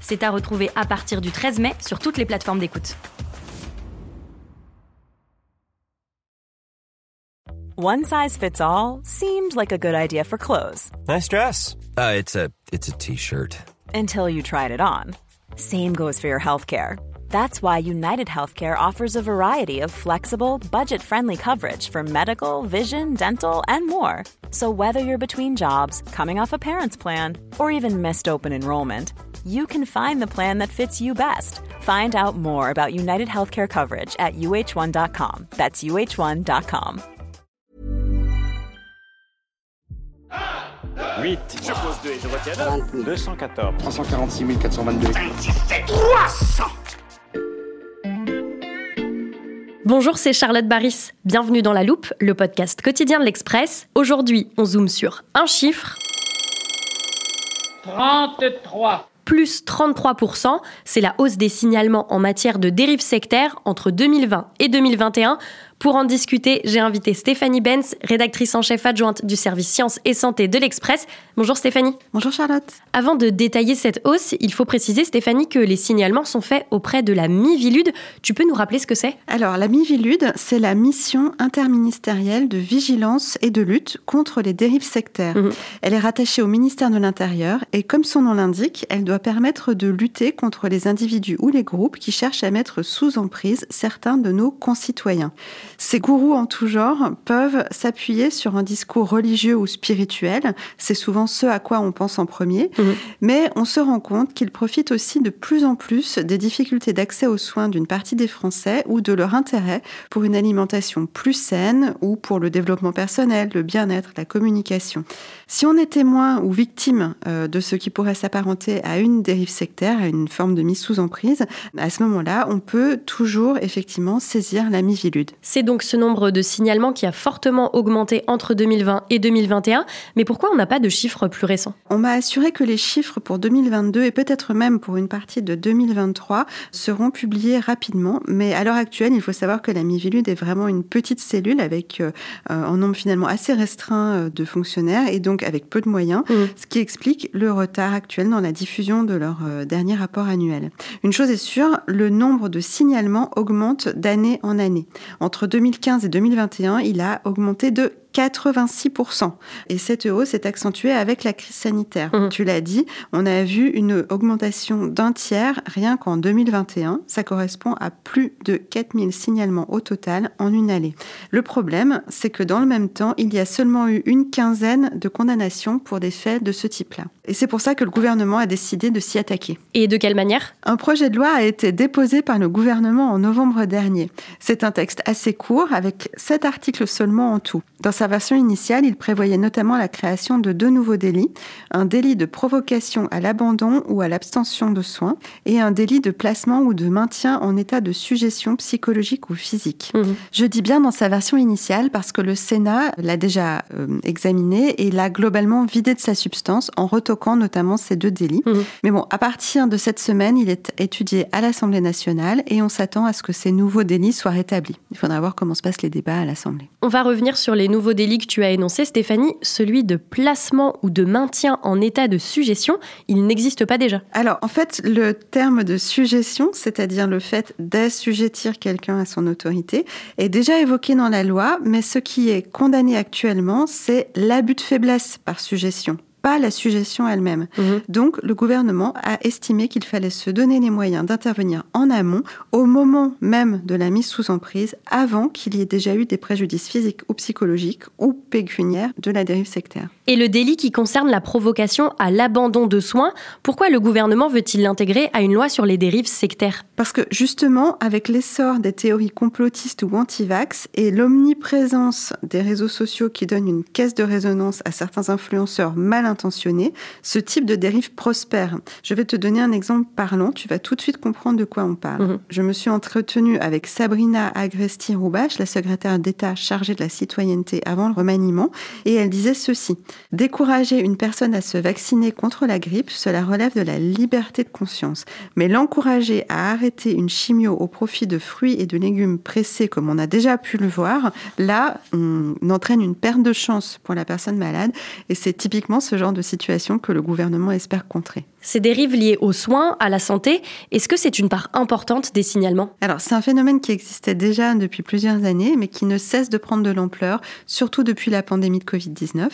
C'est à retrouver à partir du 13 mai sur toutes les plateformes d'écoute. One size fits all seemed like a good idea for clothes. Nice dress. Uh, it's a it's a t-shirt. Until you tried it on. Same goes for your healthcare. That's why United Healthcare offers a variety of flexible, budget-friendly coverage for medical, vision, dental, and more. So whether you're between jobs, coming off a parent's plan, or even missed open enrollment, you can find the plan that fits you best. Find out more about United Healthcare coverage at uh1.com. That's uh1.com. 8. Je pose 2 et je retiens 214. 346 422. 300 Bonjour, c'est Charlotte Baris. Bienvenue dans La Loupe, le podcast quotidien de l'Express. Aujourd'hui, on zoome sur un chiffre. 33. Plus 33%, c'est la hausse des signalements en matière de dérives sectaires entre 2020 et 2021 pour en discuter, j'ai invité Stéphanie Benz, rédactrice en chef adjointe du service Sciences et Santé de l'Express. Bonjour Stéphanie. Bonjour Charlotte. Avant de détailler cette hausse, il faut préciser Stéphanie que les signalements sont faits auprès de la Mivilude. Tu peux nous rappeler ce que c'est? Alors la Mivilude, c'est la mission interministérielle de vigilance et de lutte contre les dérives sectaires. Mhm. Elle est rattachée au ministère de l'Intérieur et comme son nom l'indique, elle doit permettre de lutter contre les individus ou les groupes qui cherchent à mettre sous emprise certains de nos concitoyens. Ces gourous en tout genre peuvent s'appuyer sur un discours religieux ou spirituel. C'est souvent ce à quoi on pense en premier. Mhm. Mais on se rend compte qu'ils profitent aussi de plus en plus des difficultés d'accès aux soins d'une partie des Français ou de leur intérêt pour une alimentation plus saine ou pour le développement personnel, le bien-être, la communication. Si on est témoin ou victime euh, de ce qui pourrait s'apparenter à une dérive sectaire, à une forme de mise sous emprise, à ce moment-là, on peut toujours effectivement saisir la mivilude. C'est donc ce nombre de signalements qui a fortement augmenté entre 2020 et 2021. Mais pourquoi on n'a pas de chiffres plus récents? On m'a assuré que les chiffres pour 2022 et peut-être même pour une partie de 2023 seront publiés rapidement. Mais à l'heure actuelle, il faut savoir que la Mivilude est vraiment une petite cellule avec euh, un nombre finalement assez restreint euh, de fonctionnaires et donc avec peu de moyens, Mhm. ce qui explique le retard actuel dans la diffusion de leur euh, dernier rapport annuel. Une chose est sûre, le nombre de signalements augmente d'année en année. Entre 2015 et 2021, il a augmenté de 86%. Et cette hausse est accentuée avec la crise sanitaire. Mhm. Tu l'as dit, on a vu une augmentation d'un tiers rien qu'en 2021. Ça correspond à plus de 4000 signalements au total en une année. Le problème, c'est que dans le même temps, il y a seulement eu une quinzaine de condamnations pour des faits de ce type-là. Et c'est pour ça que le gouvernement a décidé de s'y attaquer. Et de quelle manière? Un projet de loi a été déposé par le gouvernement en novembre dernier. C'est un texte assez court avec sept articles seulement en tout. Dans sa version initiale, il prévoyait notamment la création de deux nouveaux délits, un délit de provocation à l'abandon ou à l'abstention de soins et un délit de placement ou de maintien en état de suggestion psychologique ou physique. Mhm. Je dis bien dans sa version initiale parce que le Sénat l'a déjà euh, examiné et l'a globalement vidé de sa substance en retoquant notamment ces deux délits. Mhm. Mais bon, à partir de cette semaine, il est étudié à l'Assemblée nationale et on s'attend à ce que ces nouveaux délits soient rétablis. Il faudra voir comment se passent les débats à l'Assemblée. On va revenir sur les nouveaux délits que tu as énoncés, Stéphanie. Celui de placement ou de maintien en état de suggestion, il n'existe pas déjà. Alors, en fait, le terme de suggestion, c'est-à-dire le fait d'assujettir quelqu'un à son autorité, est déjà évoqué dans la loi, mais ce qui est condamné actuellement, c'est l'abus de faiblesse par suggestion pas la suggestion elle-même. Mhm. Donc, le gouvernement a estimé qu'il fallait se donner les moyens d'intervenir en amont, au moment même de la mise sous emprise, avant qu'il y ait déjà eu des préjudices physiques ou psychologiques ou pécuniaires de la dérive sectaire. Et le délit qui concerne la provocation à l'abandon de soins, pourquoi le gouvernement veut-il l'intégrer à une loi sur les dérives sectaires? Parce que justement, avec l'essor des théories complotistes ou anti-vax et l'omniprésence des réseaux sociaux qui donnent une caisse de résonance à certains influenceurs mal intentionnés, ce type de dérive prospère. Je vais te donner un exemple parlant, tu vas tout de suite comprendre de quoi on parle. Mhm. Je me suis entretenue avec Sabrina Agresti-Roubache, la secrétaire d'État chargée de la citoyenneté avant le remaniement, et elle disait ceci. Décourager une personne à se vacciner contre la grippe, cela relève de la liberté de conscience. Mais l'encourager à arrêter une chimio au profit de fruits et de légumes pressés, comme on a déjà pu le voir, là, on entraîne une perte de chance pour la personne malade. Et c'est typiquement ce genre de situation que le gouvernement espère contrer. Ces dérives liées aux soins, à la santé, est-ce que c'est une part importante des signalements? Alors, c'est un phénomène qui existait déjà depuis plusieurs années, mais qui ne cesse de prendre de l'ampleur, surtout depuis la pandémie de Covid-19.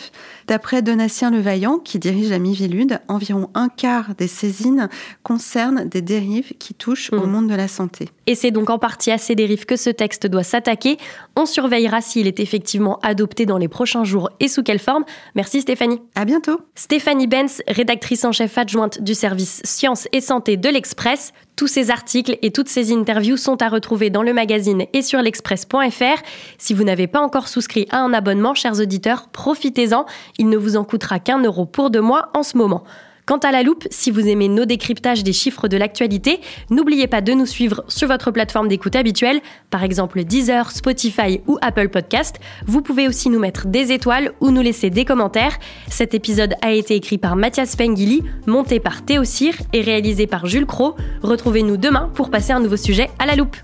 D'après Donatien Levaillant, qui dirige la Mivilude, environ un quart des saisines concernent des dérives qui touchent au mmh. monde de la santé. Et c'est donc en partie à ces dérives que ce texte doit s'attaquer. On surveillera s'il est effectivement adopté dans les prochains jours et sous quelle forme. Merci Stéphanie. À bientôt. Stéphanie Benz, rédactrice en chef adjointe du service Sciences et Santé de l'Express. Tous ces articles et toutes ces interviews sont à retrouver dans le magazine et sur l'express.fr. Si vous n'avez pas encore souscrit à un abonnement, chers auditeurs, profitez-en. Il ne vous en coûtera qu'un euro pour deux mois en ce moment. Quant à la loupe, si vous aimez nos décryptages des chiffres de l'actualité, n'oubliez pas de nous suivre sur votre plateforme d'écoute habituelle, par exemple Deezer, Spotify ou Apple Podcast. Vous pouvez aussi nous mettre des étoiles ou nous laisser des commentaires. Cet épisode a été écrit par Mathias Pengili, monté par Théo Cyr et réalisé par Jules Cro. Retrouvez-nous demain pour passer un nouveau sujet à la loupe.